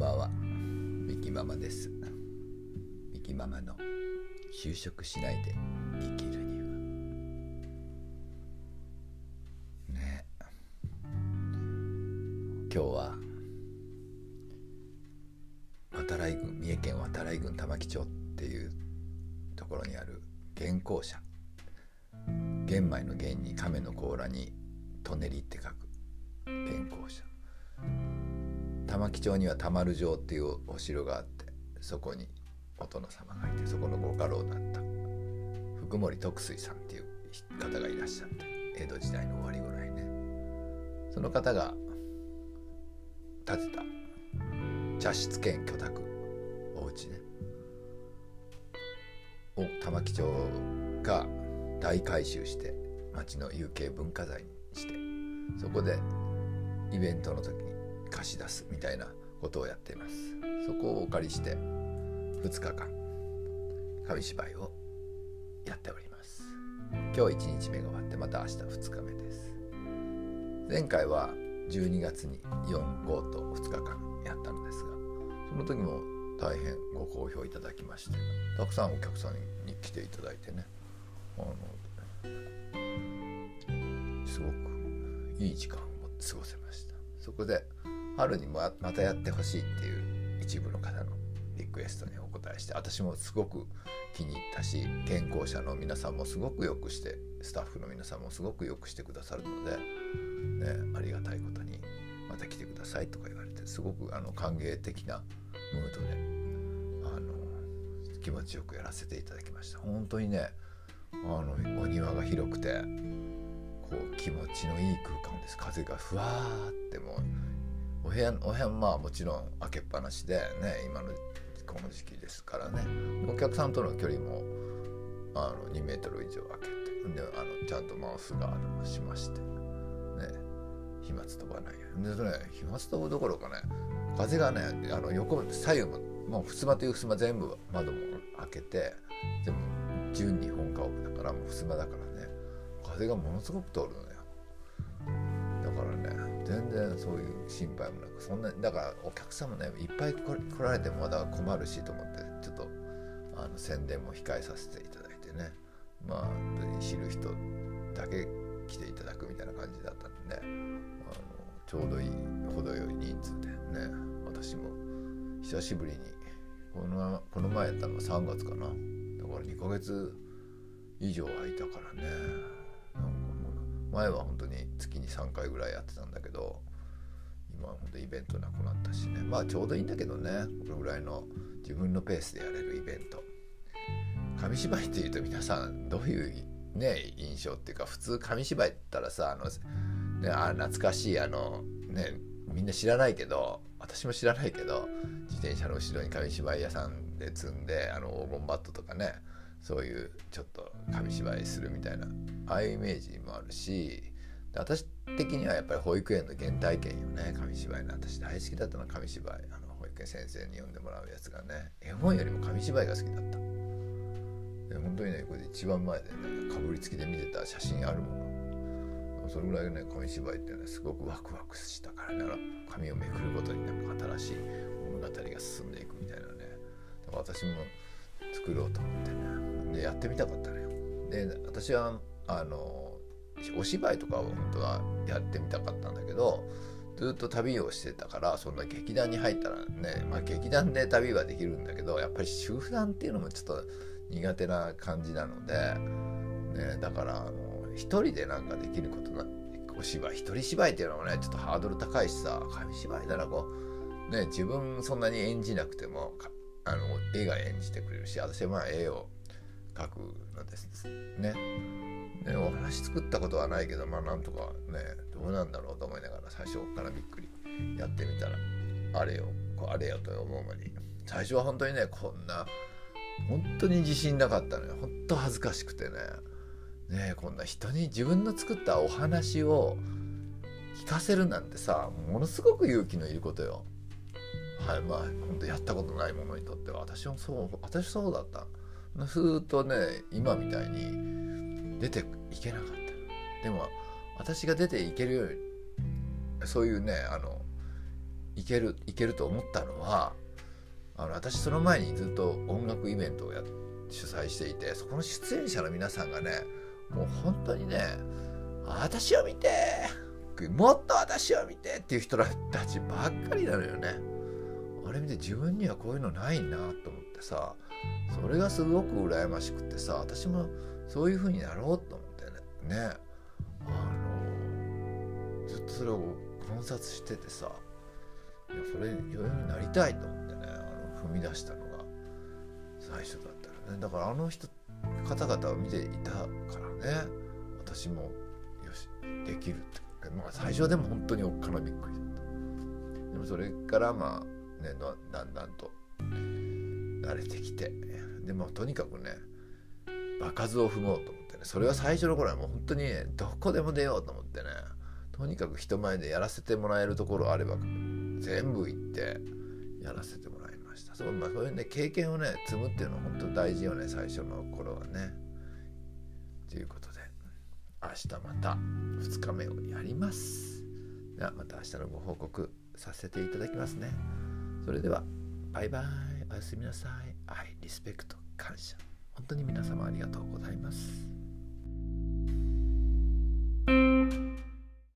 ばんは。ミキママです。ミキママの就職しないで生きるには。ね。今日は渡来郡三重県渡来郡玉城町っていうところにある原校舎玄米の玄に亀の甲羅に舎人って書く原校舎玉城町には玉丸城っていうお城があってそこにお殿様がいてそこのご家老だった。福森徳水さんっていう方がいらっしゃって江戸時代の終わりぐらいね。その方が建てた茶室兼居宅お家ね。を玉城町が大改修して町の有形文化財にしてそこでイベントの時に貸し出すみたいなことをやっています。そこをお借りして2日間紙芝居をやっております。今日1日目が終わってまた明日2日目です。前回は12月に45と2日間やったのですがその時も大変ご好評いただきましてたくさんお客さんに来ていただいてねあのすごくいい時間を過ごせました。そこで春にままたやってほしいっていう一部の方のリクエストにお答えして私もすごく気に入ったし健康者の皆さんもすごくよくしてスタッフの皆さんもすごくよくしてくださるので、ね、ありがたいことにまた来てくださいとか言われてすごくあの歓迎的なムードであの気持ちよくやらせていただきました。本当にねあのお庭が広くてこう気持ちのいい空間です。風がふわーってもうお部屋お部屋まあもちろん開けっぱなしでね今のこの時期ですからね。お客さんとの距離もあの2メートル以上開けてであのちゃんとマウスガードもしましてね飛沫飛ばないように。でね飛沫飛ぶどころかね風がねあの横左右ももう襖という襖全部窓も開けて全部純日本家屋だからもう襖だからね風がものすごく通るのね。全然そういう心配もなくそんなだからお客様ねいっぱい来られてもまだ困るしと思ってちょっとあの宣伝も控えさせていただいてね。まあ知る人だけ来ていただくみたいな感じだったんで、ねあのちょうどいい程よい人数でね私も久しぶりにこのこの前やったのは3月かな。だから2ヶ月以上空いたからね。前は本当に月に3回ぐらいやってたんだけど今は本当イベントなくなったしね。まあちょうどいいんだけどね。これぐらいの自分のペースでやれるイベント。紙芝居っていうと皆さんどういうね印象っていうか普通紙芝居って言ったらさあの、ね、あ懐かしいあのねみんな知らないけど私も知らないけど自転車の後ろに紙芝居屋さんで積んであの黄金バットとかねそういうちょっと紙芝居するみたいなああいうイメージもあるし私的にはやっぱり保育園の原体験よね紙芝居の。私大好きだったの紙芝居。あの保育園先生に読んでもらうやつがね。絵本よりも紙芝居が好きだった。で本当にねこれ一番前でねかぶりつきで見てた写真あるもの。それぐらいね紙芝居ってねすごくワクワクしたからね。紙をめくることになんか新しい物語が進んでいくみたいなね。私も作ろうと思ってでやってみたかったのよ。で私はあのお芝居とかを本当はやってみたかったんだけどずっと旅をしてたからそんな劇団に入ったらね、まあ、劇団で旅はできるんだけどやっぱり集団っていうのもちょっと苦手な感じなので、ね、だからあの一人でなんかできることなお芝居一人芝居っていうのもねちょっとハードル高いしさ紙芝居ならこう。ね自分そんなに演じなくてもあの絵が演じてくれるし私はまあ絵を描くのですね。ねお話作ったことはないけどまあなんとかねどうなんだろうと思いながら最初からびっくりやってみたらあれよこあれよと思う間に最初は本当にねこんな本当に自信なかったのよ。本当恥ずかしくてね。ねこんな人に自分の作ったお話を聞かせるなんてさものすごく勇気のいることよ。はいまあ本当やったことないものにとっては。私もそう私そうだった。ふーっとね今みたいに出ていけなかったでも私が出ていけるようにそういうねあのいけるいけると思ったのはあの私その前にずっと音楽イベントをや主催していてそこの出演者の皆さんがねもう本当にね私を見てもっと私を見てっていう人たちばっかりなのよね。あれ見て自分にはこういうのないなと思ってさそれがすごく羨ましくてさ私もそういう風になろうと思ってね。ね。あのずっとそれを観察しててさいやそれ余裕になりたいと思ってねあの踏み出したのが最初だったらね。だからあの人方々を見ていたからね私もよしできるって。まあ最初はでも本当におっかなびっくりだった。でもそれからまあねだんだんと慣れてきて。でもとにかくね場数を踏もうと思ってね。それは最初の頃はもう本当にねどこでも出ようと思ってね。とにかく人前でやらせてもらえるところあれば全部行ってやらせてもらいました。そう,、まあ、そういうね経験をね積むっていうのは本当大事よね最初の頃はね。ということで明日また2日目をやります。ではまた明日のご報告させていただきますね。それではバイバイ。おやすみなさい。愛リスペクト感謝。本当に皆様ありがとうございます。